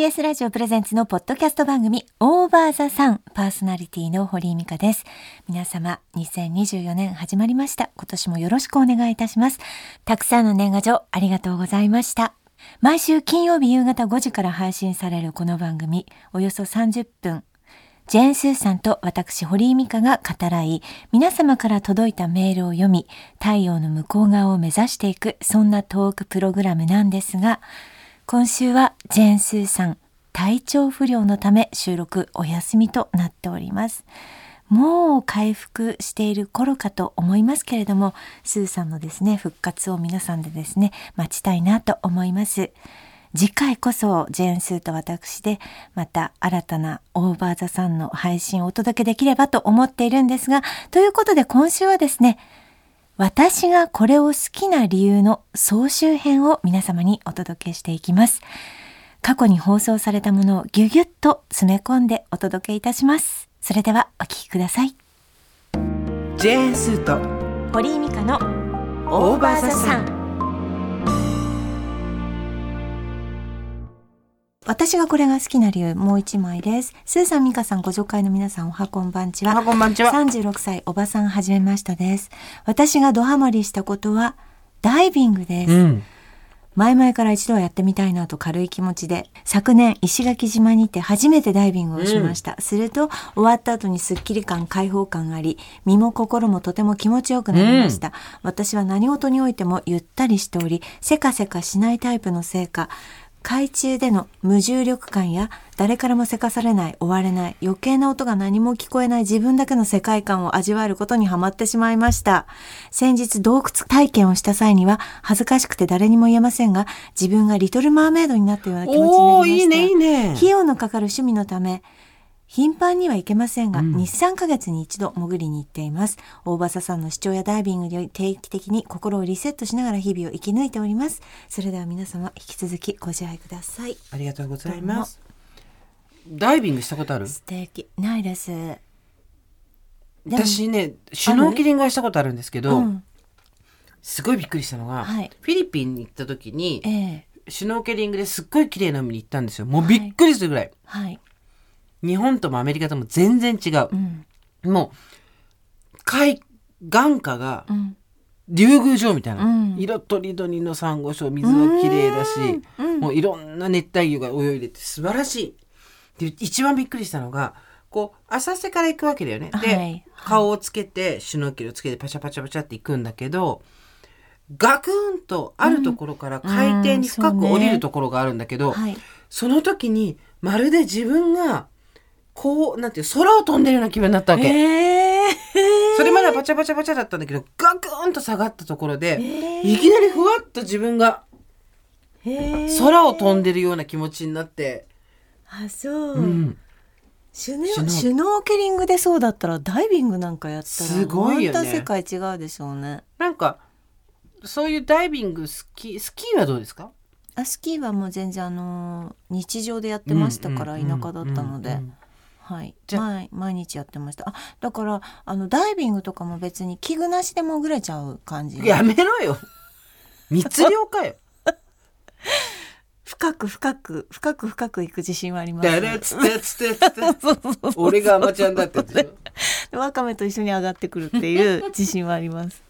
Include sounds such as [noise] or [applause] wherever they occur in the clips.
TBS ラジオプレゼンツのポッドキャスト番組オーバーザさんパーソナリティの堀井美香です。皆様2024年始まりました。今年もよろしくお願いいたします。たくさんの年賀状ありがとうございました。毎週金曜日夕方5時から配信されるこの番組およそ30分ジェーン・スーさんと私、堀井美香が語らい、皆様から届いたメールを読み、太陽の向こう側を目指していく、そんなトークプログラムなんですが、今週はジェーン・スーさん、体調不良のため収録お休みとなっております。もう回復している頃かと思いますけれども、スーさんのですね、復活を皆さんでですね、待ちたいなと思います。次回こそジェーンスーと私でまた新たなオーバーザさんの配信をお届けできればと思っているんですが、ということで今週はですね、私がこれを好きな理由の総集編を皆様にお届けしていきます。過去に放送されたものをギュギュッと詰め込んでお届けいたします。それではお聞きください。ジェーンスーと堀井美香のオーバーザさん。私がこれが好きな理由もう一枚です。スーさん美香さんご助会の皆さんおはこんばんちは。おはこんばんちは。36歳おばさんはじめましたです。私がドハマりしたことはダイビングです、うん。前々から一度はやってみたいなと軽い気持ちで昨年石垣島にて初めてダイビングをしました、すると終わった後にスッキリ感開放感があり身も心もとても気持ちよくなりました、私は何事においてもゆったりしておりせかせかしないタイプのせいか海中での無重力感や誰からもせかされない追われない余計な音が何も聞こえない自分だけの世界観を味わえることにハマってしまいました先日洞窟体験をした際には恥ずかしくて誰にも言えませんが自分がリトルマーメイドになったような気持ちになりましたいいね、いいね。費用のかかる趣味のため頻繁には行けませんが、うん日3ヶ月に一度潜りに行っています。大場さんの主張やダイビングに定期的に心をリセットしながら日々を生き抜いております。それでは皆様引き続きご自愛ください。ありがとうございます。ダイビングしたことある？素敵。ないです。私ね、シュノーケリングはしたことあるんですけど、うん、すごいびっくりしたのが、はいフィリピンに行った時にえ、えシュノーケリングですっごい綺麗な海に行ったんですよ。もうびっくりするぐらい。はい。日本ともアメリカとも全然違うう。ん。もう、海、眼下がうん。竜宮城みたいな。うん色とりどりのサンゴ礁、水は綺麗だし、うん。もういろんな熱帯魚が泳いでて素晴らしい。で、一番びっくりしたのが、こう、浅瀬から行くわけだよね。で、はい顔をつけて、シュノーケルをつけてパチャパチャパチャって行くんだけど、ガクンとあるところから海底に深く降りるところがあるんだけど、はい。その時にまるで自分が、こう、なんていう、空を飛んでるような気分になったわけ。ええそれまではパチャパチャパチャだったんだけど、ガクンと下がったところで、えいきなりふわっと自分がえ空を飛んでるような気持ちになって、あ、そう。うん。シュノシュノーケリング。でそうだったらダイビングなんかやったらすごいよね。また世界違うでしょうね。なんか、そういうダイビングスキー、スキーはどうですか？あスキーはもう全然あのー日常でやってましたからうんうん田舎だったので、うん。うんはいじゃあ毎毎日やってましたあだからあのダイビングとかも別に器具なしで潜れちゃう感じやめろよ。[laughs] 密漁かよ。深く深く深く深く行く自信はありますだれつってつってつって。[laughs] 俺がアマちゃんだってやつでしょ。ワカメと一緒に上がってくるっていう自信はあります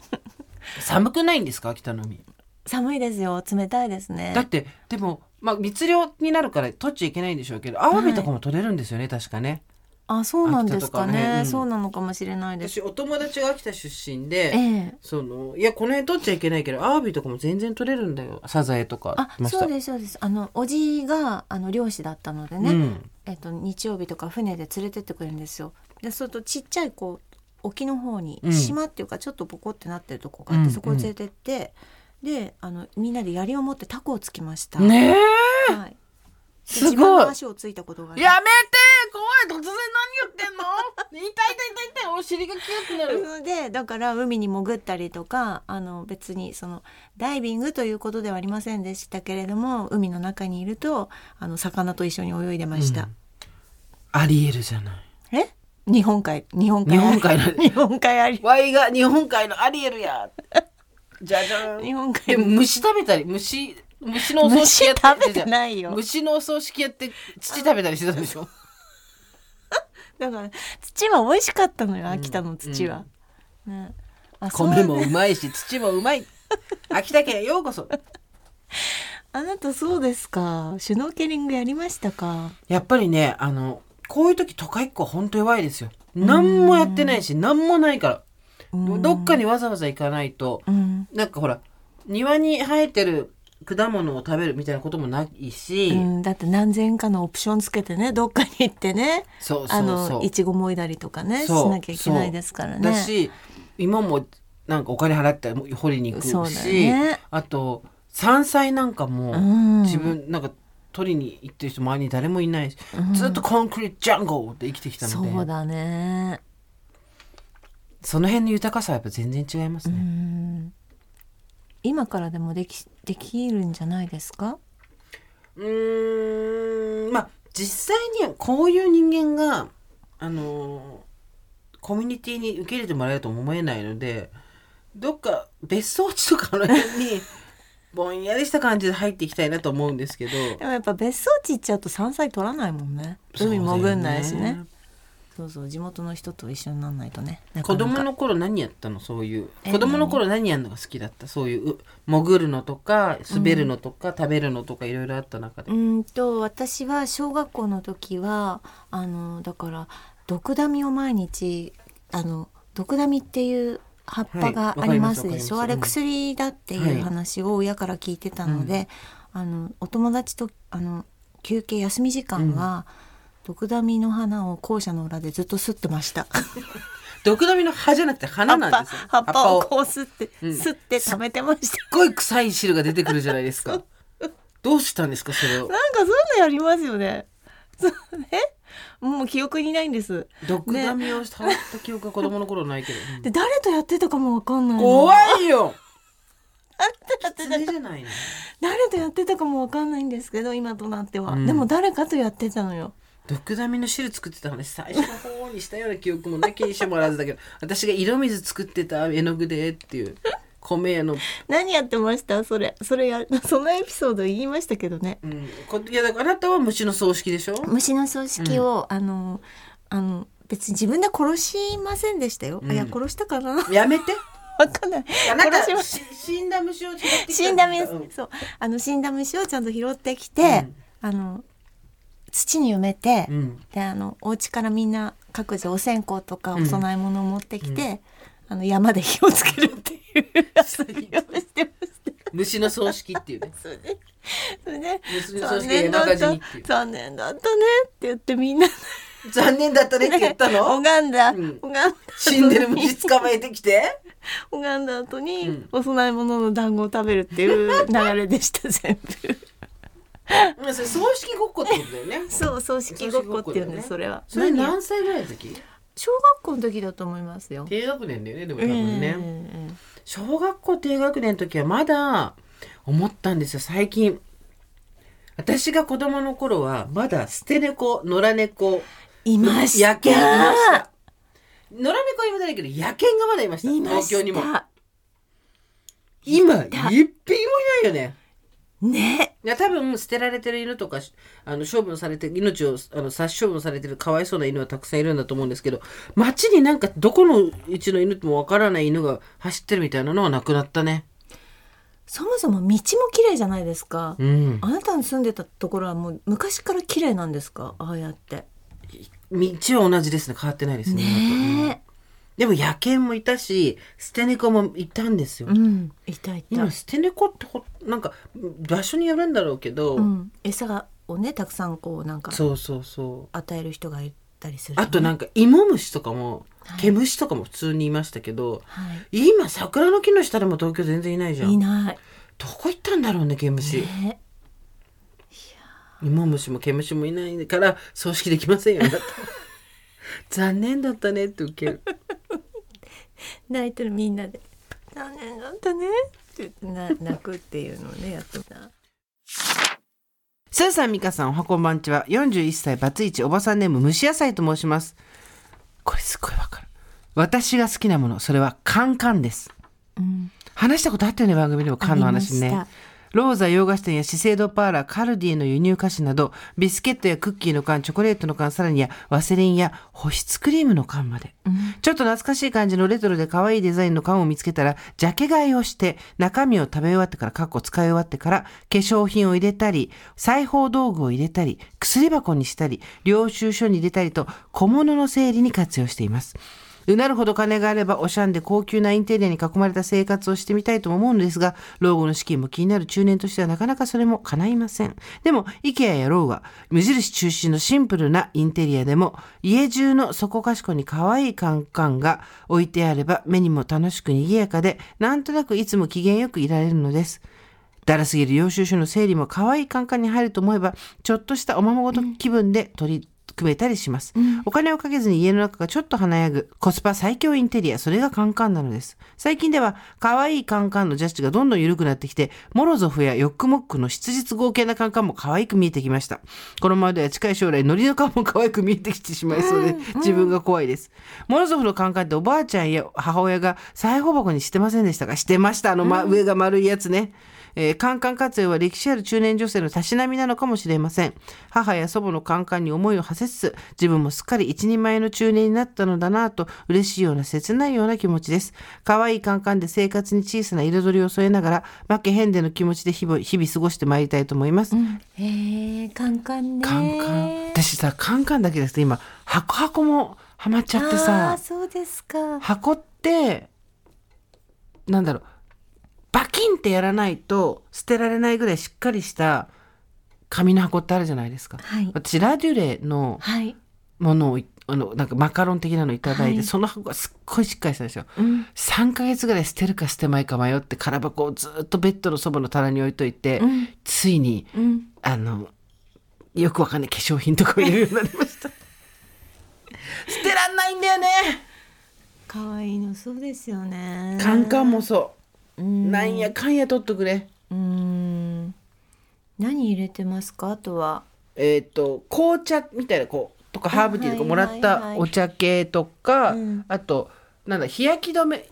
[laughs] 寒くないんですか？北の海。寒いですよ。冷たいですね。だって、でも、まあ、密漁になるから取っちゃいけないんでしょうけど、アワビとかも取れるんですよね、確かね。あそうなんですかね。ね。うん。そうなのかもしれないです。私、お友達が秋田出身で、ええ。その、いや、この辺取っちゃいけないけど、アワビとかも全然取れるんだよ。サザエとかあ。そうですそうです。あのおじがあの漁師だったのでね、うん。えっと、日曜日とか船で連れてってくれるんですよ。でそうとちっちゃいこう沖の方にうん。島っていうかちょっとボコってなってるとこがあって、うん。そこを連れてって、であのみんなで槍を持ってタコをつきました。ねえ。はい、ですごい足をついたことがやめて怖い突然何言ってんの？[laughs] 痛い痛い痛い痛いお尻がキュッてなる。のでだから海に潜ったりとかあの別にそのダイビングということではありませんでしたけれども海の中にいるとあの魚と一緒に泳いでました。ありえるじゃない。え？日本海日本海日本海の [laughs] 日本海ありワイが日本海のアリエルや。じゃじゃん。日本海でも虫食べたり虫虫のお葬式やって虫食べてないよ。虫のお葬式やって土食べたりしてたでしょ？[laughs] だから土は美味しかったのよ秋田の土は、ね。あそう。米もうまいし [laughs] 土もうまい。秋田県へようこそ。あなたそうですか？シュノーケリングやりましたか？やっぱりねあのこういう時都会っ子は本当弱いですよ。何もやってないし何もないから。うんどっかにわざわざ行かないとうん、なんかほら庭に生えてる果物を食べるみたいなこともないし、うん、だって何千かのオプションつけてねどっかに行ってねそうそうあのそういちごもいだりとかねしなきゃいけないですからね。だし今もなんかお金払って掘りに行くし、ね。あと山菜なんかもうん。自分なんか取りに行ってる人周りに誰もいないし、ずっとコンクリートジャンゴルで生きてきたのでそうだねその辺の豊かさはやっぱ全然違いますうね。ん。今からでもできできるんじゃないですか？うーん。まあ実際にはこういう人間があのーコミュニティに受け入れてもらえるとも思えないのでどっか別荘地とかの辺に [laughs] ぼんやりした感じで入っていきたいなと思うんですけど。でもやっぱ別荘地行っちゃうと山菜取らないもんね。海潜んないしねそうそう地元の人と一緒になんないとね。なか子なか。供の頃何やったの？そういう。え子供の頃何やるのが好きだった？そういうう潜るのとか滑るのとか、食べるのとかいろいろあった中で、うんと私は小学校の時はあのだから毒ダミを毎日あの毒ダミっていう葉っぱがありますでしょ、はいあれ薬だっていう話を親から聞いてたので、あのお友達とあの休憩休み時間は、毒ダミの花を校舎の裏でずっと吸ってました。[laughs] 毒ダミの葉じゃなくて花なんですよ葉っぱ葉っぱをこう吸って、うん吸って食べてました。すっごい臭い汁が出てくるじゃないですか [laughs] どうしたんですかそれを？なんかそういうのやりますよね。そうね。もう記憶にないんです。毒ダミを触った記憶が子供の頃ないけど、うんで誰とやってたかもわかんないの。怖いよやってた狐じゃないの誰とやってたかもわかんないんですけど今となっては、うんでも誰かとやってたのよ。毒ダミの汁作ってた話最初の方にしたような記憶もなきにしてもらわずだけど [laughs] 私が色水作ってた絵の具でっていう米屋の、何やってました？それそれやそのエピソード言いましたけどね。うん、こいやだからあなたは虫の葬式でしょ？虫の葬式を、あのあの別に自分で殺しませんでしたよ。うん。いや殺したかな？わやめて。[laughs] かんない。あなた殺しまし死んだ虫を死んだ虫、うん。そう。あの死んだ虫をちゃんと拾ってきて、あの土に埋めて、うん。であのお家からみんな各自お線香とかうん。お供え物を持ってきて、あの山で火をつけるっていう遊びをしてました。虫の葬式っていうね。[laughs] それでそれで虫の葬残念だった？残念だったねって言ってみんな。残念だったねって言ったの、[laughs] 拝んだ、うん。拝んだ死んでる虫捕まえてきて？[laughs] 拝んだ後に、うん。お供え物の団子を食べるっていう流れでした全部葬式ごっこってことだよね。そう葬式ごっこっていうんですそれは。それ何何歳ぐらいの時？小学校の時だと思いますよ。低学年だよねでも多分ね、え小学校低学年の時はまだ思ったんですよ最近。私が子供の頃はまだ捨て猫野良猫えいました。野犬いました。野良猫は今ないけど野犬がまだいました。いま東京にも。今一た匹もいないよねね。いや多分捨てられてる犬とかあの処分されて命をあの殺処分されてるかわいそうな犬はたくさんいるんだと思うんですけど街になんかどこのうちの犬ともわからない犬が走ってるみたいなのはなくなったね。そもそも道も綺麗じゃないですか、うん。あなたの住んでたところはもう昔から綺麗なんですか？ああやって。道は同じですね。変わってないですね。うんねでも野犬もいたし捨て猫もいたんですよ、えうん。いたいた。今捨て猫ってほなんか場所によるんだろうけど、うん、餌をねたくさんこうなんかそうそうそう。与える人がいたりするよね、あとなんか芋虫とかもはい。毛虫とかも普通にいましたけど、はい。今桜の木の下でも東京全然いないじゃん。いない。どこ行ったんだろうね毛虫、ね。芋虫も毛虫もいないから葬式できませんよ。[laughs] 残念だったねって受ける [laughs] 泣いてるみんなで「残念だったね」って言ってな泣くっていうのをねやってたスーさん、ミカさん、おはこんばんちは。41歳、バツイチ、おばさんネーム、蒸し野菜と申します。これすっごいわかる。私が好きなもの、それはカンカンです。うん話したことあったよね、番組でもカンの話ね。ローザ洋菓子店や資生堂パーラー、カルディの輸入菓子など、ビスケットやクッキーの缶、チョコレートの缶、さらにやワセリンや保湿クリームの缶まで。ちょっと懐かしい感じのレトロで可愛いデザインの缶を見つけたら、ジャケ買いをして、中身を食べ終わってから、かっこ使い終わってから、化粧品を入れたり、裁縫道具を入れたり、薬箱にしたり、領収書に入れたりと、小物の整理に活用しています。うなるほど金があればおしゃんで高級なインテリアに囲まれた生活をしてみたいと思うのですが、老後の資金も気になる中年としてはなかなかそれも叶いません。でも、IKEA やローは無印中心のシンプルなインテリアでも、家中のそこかしこに可愛いカンカンが置いてあれば目にも楽しく賑やかで、なんとなくいつも機嫌よくいられるのです。だらすぎる領収書の整理も可愛いカンカンに入ると思えば、ちょっとしたおままごと気分で取り、組めたりします、お金をかけずに家の中がちょっと華やぐコスパ最強インテリアそれがカンカンなのです。最近では可愛いカンカンのジャッジがどんどん緩くなってきてモロゾフやヨックモックの質実合計なカンカンも可愛く見えてきました。このままでは近い将来ノリのカンも可愛く見えてきてしまいそうで自分が怖いです。モロゾフのカンカンっておばあちゃんや母親が裁縫箱にしてませんでしたか？してました。あの、ま上が丸いやつねえー、カンカン活用は歴史ある中年女性のたしなみなのかもしれません。母や祖母のカンカンに思いを馳せつつ、自分もすっかり一人前の中年になったのだなぁと、嬉しいような切ないような気持ちです。可愛いカンカンで生活に小さな彩りを添えながら、負けへんでの気持ちで日々日々過ごしてまいりたいと思います。うん、へえ、カンカンね。カンカン。私さ、カンカンだけですと今、箱箱もハマっちゃってさ、そうですか。箱って、なんだろう、バキンってやらないと捨てられないぐらいしっかりした紙の箱ってあるじゃないですか。はい。私ラデュレのはい。ものをいあのなんかマカロン的なのいただいて、はいその箱がすっごいしっかりしたんですよ。うん。3ヶ月ぐらい捨てるか捨てまいか迷って空箱をずっとベッドのそばの棚に置いといて、うん。ついにうん。あのよくわかんない化粧品とかを入れるようになりました。[laughs] 捨てらんないんだよね。可愛いのそうですよね。カンカンもそうう。ん。なんやかんや取っとくれ。うん。何入れてますか？あとは。えっ、と紅茶みたいなこうとかハーブティーとかもらったお茶系とか、うんあとなんだ日焼き止め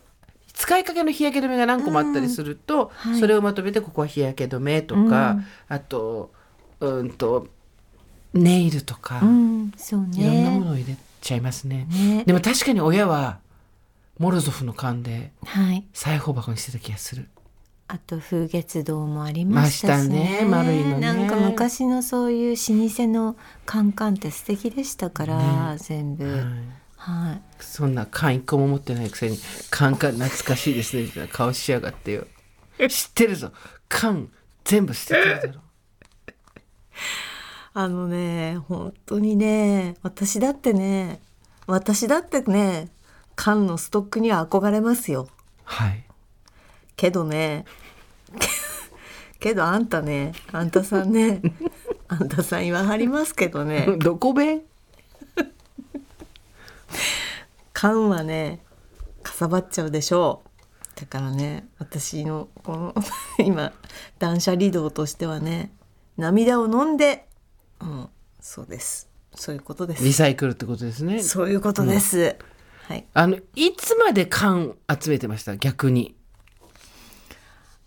使いかけの日焼け止めが何個もあったりすると、はいそれをまとめてここは日焼け止めとか、うんあとうんとネイルとか、うん。そういろんなもね。のを入れちゃいますね。ね。でも確かに親はモロゾフの缶ではい。裁縫箱にしてた気がする。あと風月堂もありましたしね。ね丸いのねなんか昔のそういう老舗のカンカンって素敵でしたから、全部。はいはい。そんな缶一個も持ってないくせに缶缶懐かしいですねみたいな顔しやがってよ [laughs] 知ってるぞ缶全部捨ててるだろ [laughs] あのね、本当にね、私だってね、私だってね、缶のストックには憧れますよ。はいけどね、けどあんたね、あんたさんね、[laughs] あんたさん言わはりますけどね、どこ弁缶はね、かさばっちゃうでしょう。だからね、私のこの [laughs] 今断捨離道としてはね、涙を飲んで、うん、そうです。そういうことです。リサイクルってことですねそういうことです。はい。あのいつまで缶集めてました？逆に、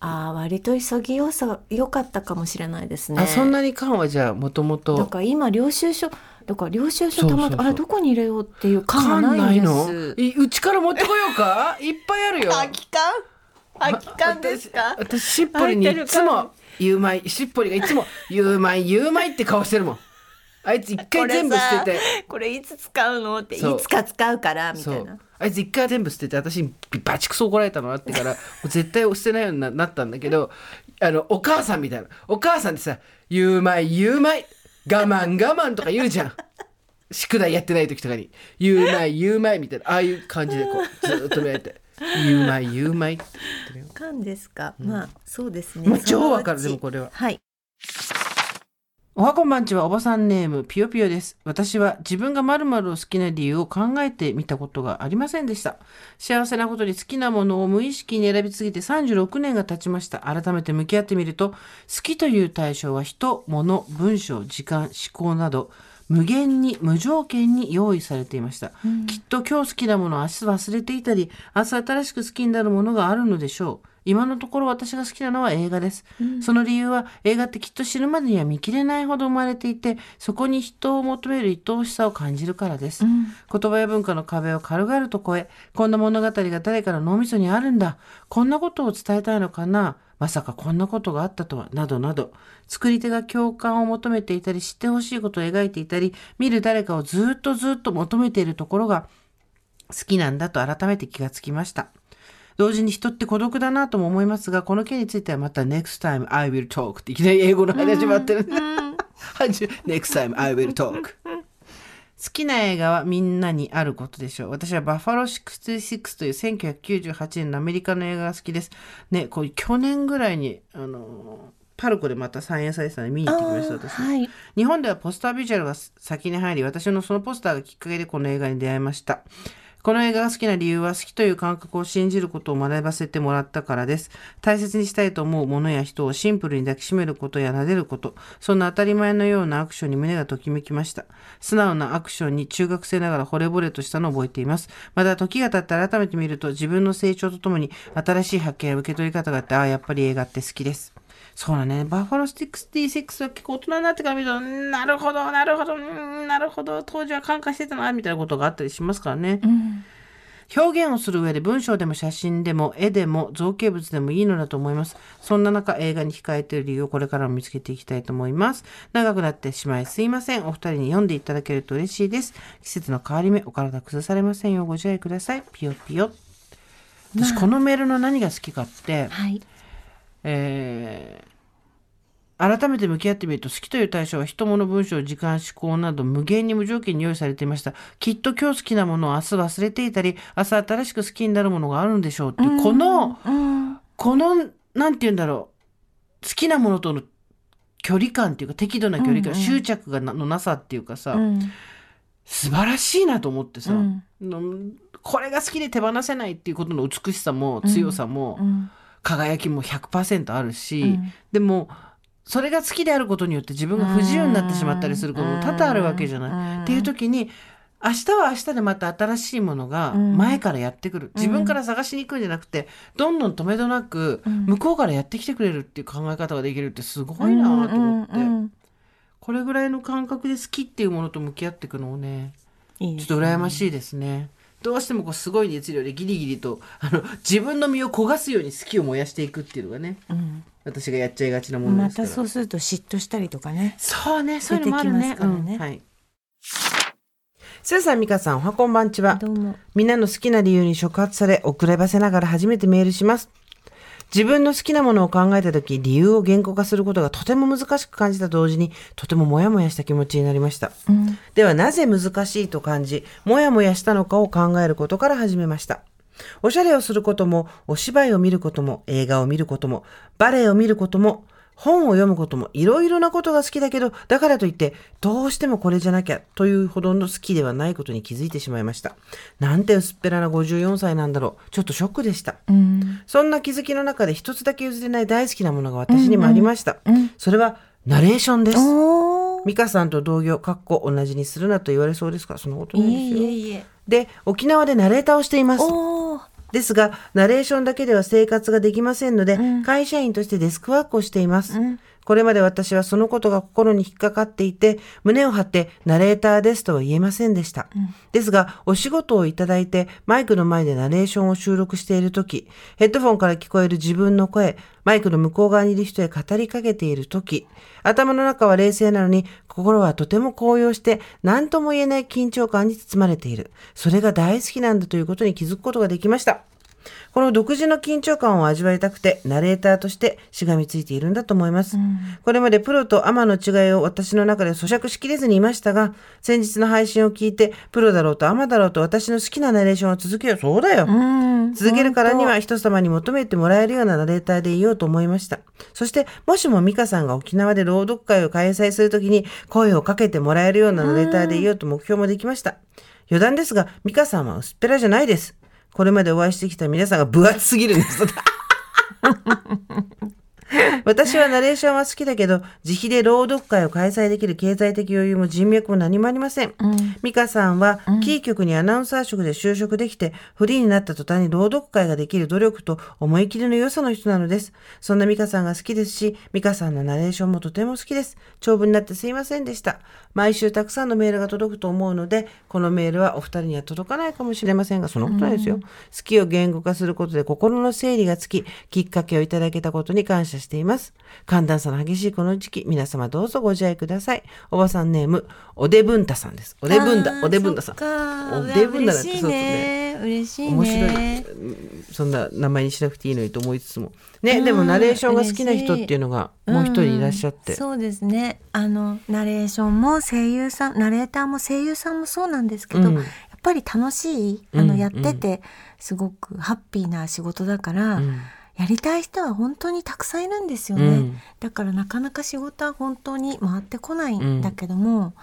ああ、割と急ぎよさ良かったかもしれないですね。あそんなに缶はじゃあもともだとから今領収書だから領収書たまそうそう。そうあれどこに入れようっていう缶が缶ないんです。の？いうちから持ってこようか？[laughs] いっぱいあるよ。空き缶？空き缶ですか？私私しっぽりにいつも「ゆうまい」しっぽりがいつも「ゆうまいゆうまい」って顔してるもんあいつ一回全部捨てて。これいつ使うのっていつか使うからみたいな。あいつ一回全部捨てて私にバチクソ怒られたのあってから [laughs] 絶対捨てないようにななったんだけどあのお母さんみたいなお母さんってさ「ゆうまいゆうまい我慢我慢」とか言うじゃん。宿題やってない時とかに「ゆうまいゆうまい」みたいなああいう感じでこうずーっと見られて「ゆうまいゆうまい」って言ってるよ。缶ですか、まあそうですね。超わかるでもこれは。はいおはこんばんちはおばさんネームぴよぴよです。私は自分が〇〇を好きな理由を考えてみたことがありませんでした。幸せなことに好きなものを無意識に選び続けて36年が経ちました。改めて向き合ってみると、好きという対象は人、物、文章、時間、思考など、無限に無条件に用意されていました、きっと今日好きなものを明日忘れていたり明日新しく好きになるものがあるのでしょう今のところ私が好きなのは映画です。その理由は映画ってきっと死ぬまでには見切れないほど生まれていて、そこに人を求める愛おしさを感じるからです。言葉や文化の壁を軽々と越え、こんな物語が誰かの脳みそにあるんだ。こんなことを伝えたいのかな。まさかこんなことがあったとは、などなど、作り手が共感を求めていたり、知ってほしいことを描いていたり、見る誰かをずっとずっと求めているところが好きなんだと改めて気がつきました。同時に人って孤独だなとも思いますが、この件についてはまた next time I will talk っていきなり英語の話始まってるね。[laughs] next time I will talk。好きな映画はみんなにあることでしょう。私はバッファロー66という1998年のアメリカの映画が好きです。ね、こう去年ぐらいに、あの、パルコでまた再演されてたので見に行ってきました、私。はい。日本ではポスタービジュアルが先に入り、私のそのポスターがきっかけでこの映画に出会いました。この映画が好きな理由は好きという感覚を信じることを学ばせてもらったからです。大切にしたいと思うものや人をシンプルに抱きしめることや撫でること、そんな当たり前のようなアクションに胸がときめきました。素直なアクションに中学生ながら惚れ惚れとしたのを覚えています。また時が経って改めて見ると自分の成長とともに新しい発見や受け取り方があって、ああ、やっぱり映画って好きです。そうだね。バッファロー66は結構大人になってから見ると、んなるほど、なるほど、うんなるほど、当時は感化してたな、みたいなことがあったりしますからね。表現をする上で文章でも写真でも絵でも造形物でもいいのだと思います。そんな中映画に控えている理由をこれからも見つけていきたいと思います。長くなってしまいすいません。お二人に読んでいただけると嬉しいです。季節の変わり目、お体崩されませんようご自愛ください。ピヨピヨ。私このメールの何が好きかって、はい。えー改めて向き合ってみると好きという対象は人物文章時間思考など無限に無条件に用意されていました。きっと今日好きなものを明日忘れていたり明日新しく好きになるものがあるんでしょうって。いうこのうん。このなんて言うんだろう。好きなものとの距離感っていうか適度な距離感、うんうん。執着がなのなさっていうかさ、うん。素晴らしいなと思ってさ、うん。のこれが好きで手放せないっていうことの美しさも強さも、うん。輝きも100%あるし、うん。でもそれが好きであることによって自分が不自由になってしまったりすることも多々あるわけじゃない。うん。っていう時に明日は明日でまた新しいものがうん。前からやってくる、自分から探しに行くんじゃなくてどんどん止めどなくうん。向こうからやってきてくれるっていう考え方ができるってすごいなと思って、これぐらいの感覚で好きっていうものと向き合っていくのをね。ちょっと羨ましいですね。どうしてもこうすごい熱量でギリギリとあの自分の身を焦がすように好きを燃やしていくっていうのがねうん私がやっちゃいがちなものまですから。たそうすると嫉妬したりとかね。そうね、そういうのもあるね。ねうんはい。スーさん、ミカさん、おはこんばんちは。どうも。みんなの好きな理由に触発され、遅ればせながら初めてメールします。自分の好きなものを考えたとき、理由を言語化することがとても難しく感じた同時に、とてもモヤモヤした気持ちになりました。うん。では、なぜ難しいと感じ、モヤモヤしたのかを考えることから始めました。おしゃれをすることも、お芝居を見ることも、映画を見ることも、バレエを見ることも、本を読むことも、いろいろなことが好きだけど、だからといって、どうしてもこれじゃなきゃ、というほどの好きではないことに気づいてしまいました。なんて薄っぺらな54歳なんだろう。ちょっとショックでした。うん。そんな気づきの中で一つだけ譲れない大好きなものが私にもありました。うんそれは、ナレーションです。おー。ミカさんと同業、かっこ同じにするなと言われそうですかそんなこといないですよ。えいえいえ。で、沖縄でナレーターをしています。ですが、ナレーションだけでは生活ができませんので、うん会社員としてデスクワークをしています。うんこれまで私はそのことが心に引っかかっていて、胸を張ってナレーターですとは言えませんでした。ですが、お仕事をいただいてマイクの前でナレーションを収録しているとき、ヘッドフォンから聞こえる自分の声、マイクの向こう側にいる人へ語りかけているとき、頭の中は冷静なのに、心はとても高揚して、何とも言えない緊張感に包まれている。それが大好きなんだということに気づくことができました。この独自の緊張感を味わいたくて、ナレーターとしてしがみついているんだと思います。これまでプロとアマの違いを私の中で咀嚼しきれずにいましたが、先日の配信を聞いて、プロだろうとアマだろうと私の好きなナレーションを続けよう。そうだよ。うん。続けるからには人様に求めてもらえるようなナレーターでいようと思いました。そして、もしもミカさんが沖縄で朗読会を開催するときに声をかけてもらえるようなナレーターでいようと目標もできました。余談ですが、ミカさんは薄っぺらじゃないです。これまでお会いしてきた皆さんが分厚すぎるんです。[laughs] 私はナレーションは好きだけど、自費で朗読会を開催できる経済的余裕も人脈も何もありません。うん美香さんは、キー局にアナウンサー職で就職できて、フリーになった途端に朗読会ができる努力と思い切りの良さの人なのです。そんな美香さんが好きですし、美香さんのナレーションもとても好きです。長文になってすいませんでした。毎週たくさんのメールが届くと思うので、このメールはお二人には届かないかもしれませんが、そんなことないですよ。好きを言語化することで心の整理がつき、きっかけをいただけたことに感謝しています。寒暖差の激しいこの時期、皆様どうぞご自愛ください。おばさんネーム、おでぶんたさんです。おでぶんだ、おでぶんださん。おでぶんだだってそうそうね。嬉しいね。面白い、うんそんな名前にしなくていいのにと思いつつもねでもナレーションが好きな人っていうのがもう一人いらっしゃって、うんそうですねあのナレーションも声優さんナレーターも声優さんもそうなんですけど、うんやっぱり楽しいあうんのやっててすごくハッピーな仕事だから、うんやりたい人は本当にたくさんいるんですよね、うん。だからなかなか仕事は本当に回ってこないんだけども、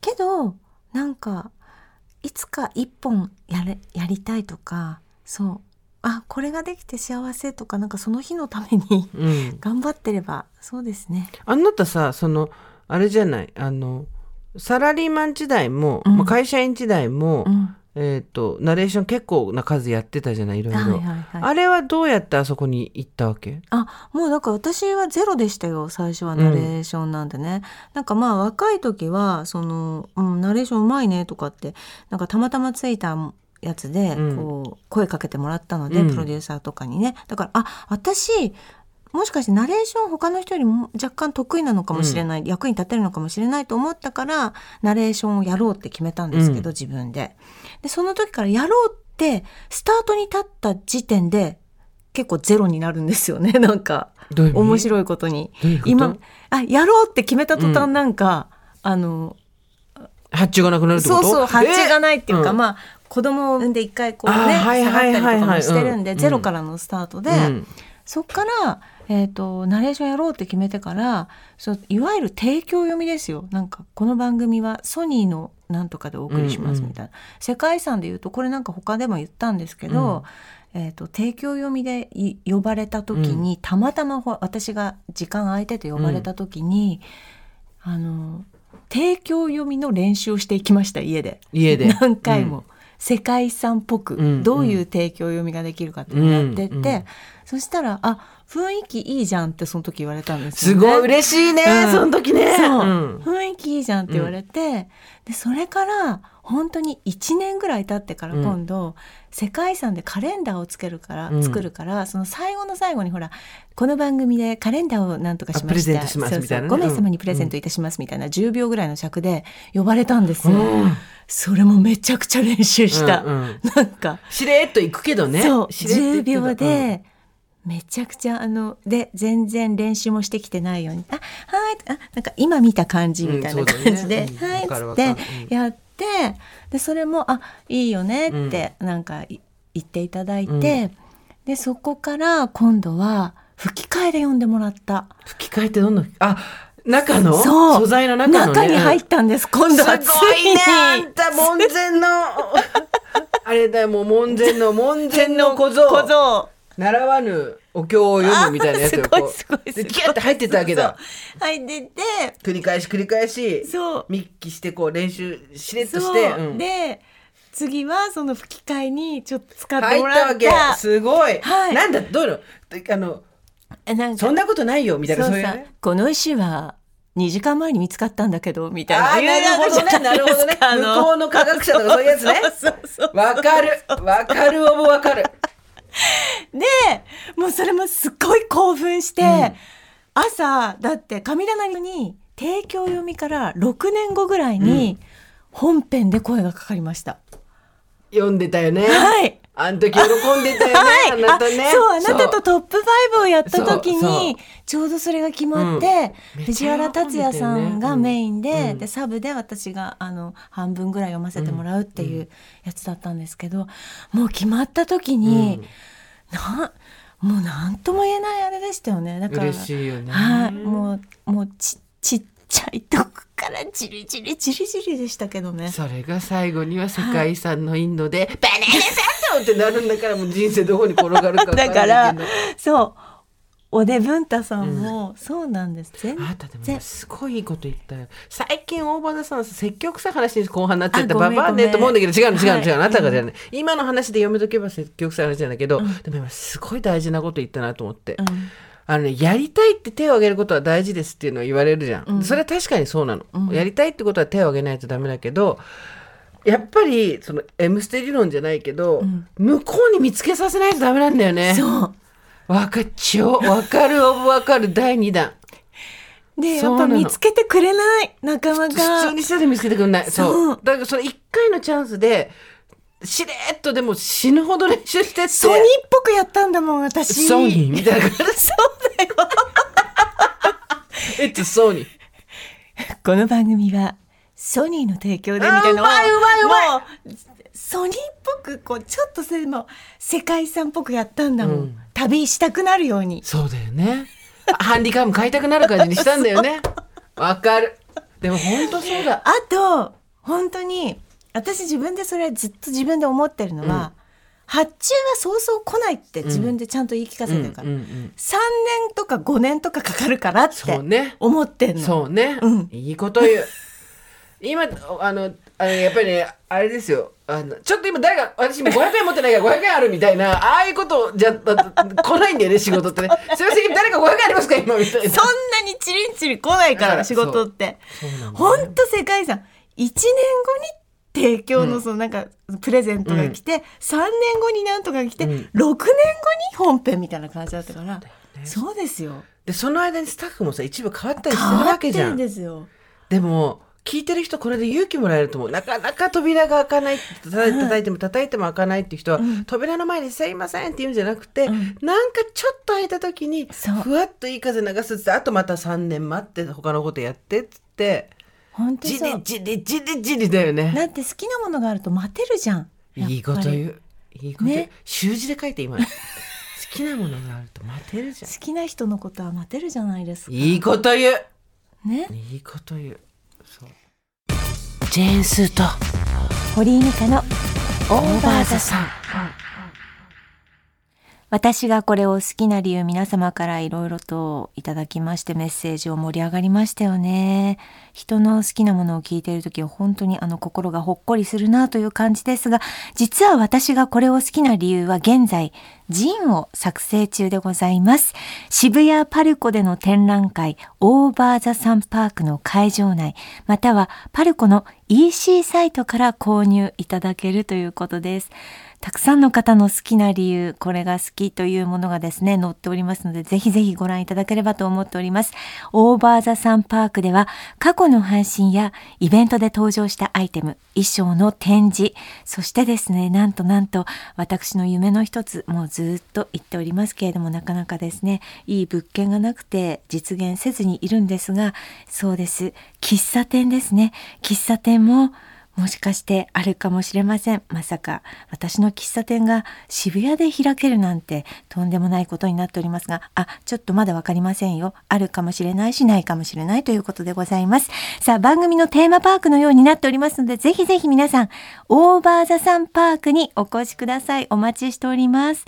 けどなんかいつか一本やれやりたいとかそうあこれができて幸せとかなんかその日のためにうん。頑張ってればそうですね。あなたさそのあれじゃないあのサラリーマン時代も、うん。まあ会社員時代も、うん、えっ、とナレーション結構な数やってたじゃないいろいろ、はいはいはい。あれはどうやってあそこに行ったわけ？あもうだから私はゼロでしたよ最初はナレーションなんでね、なんかまあ若い時はその、うん、ナレーションうまいねとかってなんかたまたまついたやつでうん。こう声かけてもらったので、うん。プロデューサーとかにね。だからあ私もしかしてナレーション他の人よりも若干得意なのかもしれない、役に立てるのかもしれないと思ったからナレーションをやろうって決めたんですけど、うん。自分で。でその時からやろうってスタートに立った時点で結構ゼロになるんですよね。[laughs] なんか面白いことに。と？今あやろうって決めた途端なんか、あの発注がなくなるってこと？そうそう発注がないっていうか、え？まあ子供を産んで一回こうねはい下がったりとかもしてるんで、うん。ゼロからのスタートで、うん。そっから、えー、とナレーションやろうって決めてからそういわゆる提供読みですよ。なんかこの番組はソニーのなんとかでお送りしますみたいな、世界遺産で言うとこれなんか他でも言ったんですけど、えー、と提供読みでい呼ばれた時に、たまたまほ私が時間空いてて呼ばれた時に、あの提供読みの練習をしていきました家で。家で。[laughs] 何回も、世界遺産っぽく、うん。どういう提供読みができるかってやってって、うん。うん。そしたら「あ雰囲気いいじゃん」ってその時言われたんですよ、ね。すごい嬉しいね、うん。その時ね。そう、ん。雰囲気いいじゃんって言われて、でそれから本当に1年ぐらい経ってから今度、世界遺産でカレンダーをつけるから、うん。作るからその最後の最後にほらこの番組でカレンダーをなんとかしました。あプレゼントしますみたいなね。5名様にプレゼントいたしますみたいな10秒ぐらいの尺で呼ばれたんですよ、うん。それもめちゃくちゃ練習した、うんうん。なんか。しれっと行くけどね。そう。しれっと行10くけど。秒で、めちゃくちゃあので全然練習もしてきてないように「あはい」あなんか今見た感じみたいな感じで「うんはい」っつってやってでそれも「あいいよね」ってなんかい言っていただいて、でそこから今度は吹き替えで呼んでもらった。吹き替えってどんなあ中の？素材の中の、ね、に入ったんです今度はつすごいねあんた門前の。[laughs] あれだよもう門前の門前の小僧。小僧習わぬお経を読むみたいなやつをこうあすごいすごいすごい。でキュッて入ってたわけだ。そう入ってて繰り返し繰り返しそう。密記してこう練習しれっとそうして、う。ん。で次はその吹き替えにちょっと使って入ったわもらった。けすごい、はい。なんだどういうの？あのえなんか。そんなことないよみたいなそさそうういう。ねこの石は2時間前に見つかったんだけどみたいな。あなるほどね。なるほどね。向こうの科学者とかそういうやつね。[laughs] そうそうそうわかる。わかるオブわかるでもうそれもすっごい興奮して、うん。朝だって神棚に提供読みから6年後ぐらいに本編で声がかかりました。読んでたよね、はいあの時喜んでたよね、[laughs] はい、あなたね。あそうあなたとトップ5をやった時にちょうどそれが決まって、うん。藤原竜也さんがメインで,、でサブで私があの半分ぐらい読ませてもらうっていうやつだったんですけど、もう決まった時に、なもう何とも言えないあれでしたよね。だから嬉しいよね。はい。もうもうちちっちゃいとこからじりじりじりじりでしたけどね。それが最後には世界遺産のインドで「バナナサンド!」ってなるんだからもう人生どこに転がるか分かだからそうおでぶんたさんも、そうなんです。全あなたでも今すごいいいこと言ったよ。最近大場田さん積極臭い話に後半になっちゃってあごめんババアねと思うんだけど違うの違うのはい。違うの。あなたがじゃない、今の話で読めとけば積極臭い話なんだけど、でも今すごい大事なこと言ったなと思って、うん。あのねやりたいって手を挙げることは大事ですっていうのを言われるじゃん、うん。それは確かにそうなの、うん。やりたいってことは手を挙げないとダメだけどやっぱりその「M ステ」理論じゃないけど、ん。向こうに見つけさせないとダメなんだよね。そう。わかっちょわかるオブわかる。第2弾。でやっぱ見つけてくれないなかな普か通にしたら見つけてくんない。そう。だからその1回のチャンスでしれっとでも死ぬほど練習してって。ソニーっぽくやったんだもん私。ソニーみたいな感じ。そうだよ。[laughs] It's Sony この番組はソニーの提供でみたいなのをあうまいうまいうまい。もうソニーっぽくこうちょっとそれも世界遺産っぽくやったんだもん、うん。旅したくなるように。そうだよね。ハンディカム買いたくなる感じにしたんだよね。わかる。でも本当そうだ。あと本当に私自分でそれはずっと自分で思ってるのは、発注はそうそう来ないって自分でちゃんと言い聞かせてるから、うんうんうん3年とか5年とかかかるからってそうね。思ってんの。そうね、うん。いいこと言う今あのあのやっぱりねあれですよ。あのちょっと今誰か私も500円持ってないから500円あるみたいなああいうことじゃだ来ないんだよね仕事ってね。すいません誰か500円ありますか今？みたいな。そんなにチリンチリン来ないからら仕事って。そう。なんだよね本当世界遺産。1年後に提供のそのなんかプレゼントが来て、3年後になんとか来て、うん。6年後に本編みたいな感じだったからそう,、ですよ。でその間にスタッフもさ一部変わったり変するわってるわけじゃん。んですよ。でも聞いてる人これで勇気もらえると思う。なかなか扉が開かない。叩いても叩いても開かないっていう人は、うん。扉の前に「すいません」って言うんじゃなくて、うん。なんかちょっと開いた時にふわっといい風流すってあとまた3年待って他のことやってっつってじ本当そう。りじりじりじりだよね。だって好きなものがあると待てるじゃん。いいことう。言う。いいことね。習字で書いて今。好きなものがあると待てるじゃ好きな人のことは待てるじゃないですか。んいいこと言う。ね。いいこと言うジェーンスーと堀井美香のオーバーザさん。私がこれを好きな理由皆様からいろいろといただきましてメッセージを盛り上がりましたよね。人の好きなものを聞いている時は本当にあの心がほっこりするなという感じですが、実は私がこれを好きな理由は現在、ジンを作成中でございます。渋谷パルコでの展覧会、オーバーザサンパークの会場内、またはパルコの EC サイトから購入いただけるということです。たくさんの方の好きな理由、これが好きというものがですね、載っておりますので、ぜひぜひご覧いただければと思っております。オーバーザサンパークでは、過去の配信やイベントで登場したアイテム、衣装の展示、そしてですね、なんとなんと、私の夢の一つ、もうずっと言っておりますけれども、なかなかですね、いい物件がなくて実現せずにいるんですが、そうです。喫茶店ですね。喫茶店も、もしかしてあるかもしれません。まさか私の喫茶店が渋谷で開けるなんてとんでもないことになっておりますが、あ、ちょっとまだわかりませんよ。あるかもしれないしないかもしれないということでございます。さあ番組のテーマパークのようになっておりますので、ぜひぜひ皆さん、オーバーザサンパークにお越しください。お待ちしております。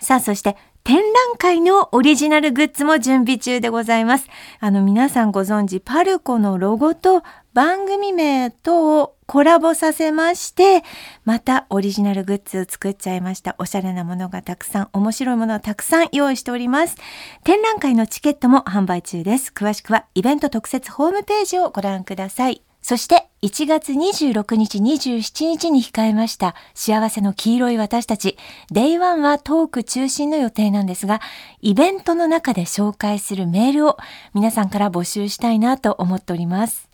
さあそして展覧会のオリジナルグッズも準備中でございます。あの皆さんご存知パルコのロゴと番組名とをコラボさせまして、またオリジナルグッズを作っちゃいました。おしゃれなものがたくさん、面白いものをたくさん用意しております。展覧会のチケットも販売中です。詳しくはイベント特設ホームページをご覧ください。そして1月26日27日に控えました幸せの黄色い私たち Day1 はトーク中心の予定なんですがイベントの中で紹介するメールを皆さんから募集したいなと思っております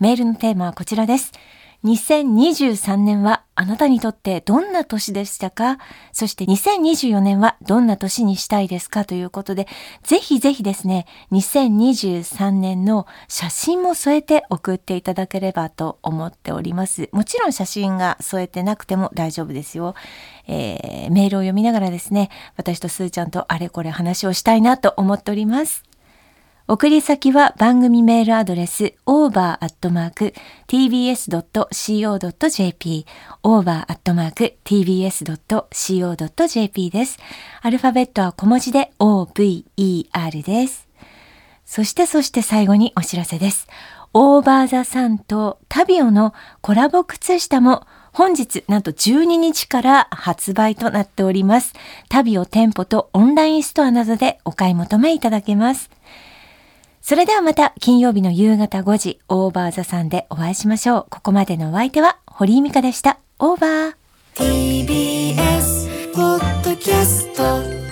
メールのテーマはこちらです2023年はあなたにとってどんな年でしたか？そして2024年はどんな年にしたいですかということで、ぜひぜひですね、2023年の写真も添えて送っていただければと思っております。もちろん写真が添えてなくても大丈夫ですよ。えー、メールを読みながらですね、私とすーちゃんとあれこれ話をしたいなと思っております。送り先は番組メールアドレス over.tbs.co.jp over.tbs.co.jp です。アルファベットは小文字で over です。そしてそして最後にお知らせです。オーバーザさんとタビオのコラボ靴下も本日なんと12日から発売となっております。タビオ店舗とオンラインストアなどでお買い求めいただけます。それではまた金曜日の夕方5時、オーバーザさんでお会いしましょう。ここまでのお相手は堀井美香でした。オーバー。TBS ポッドキャスト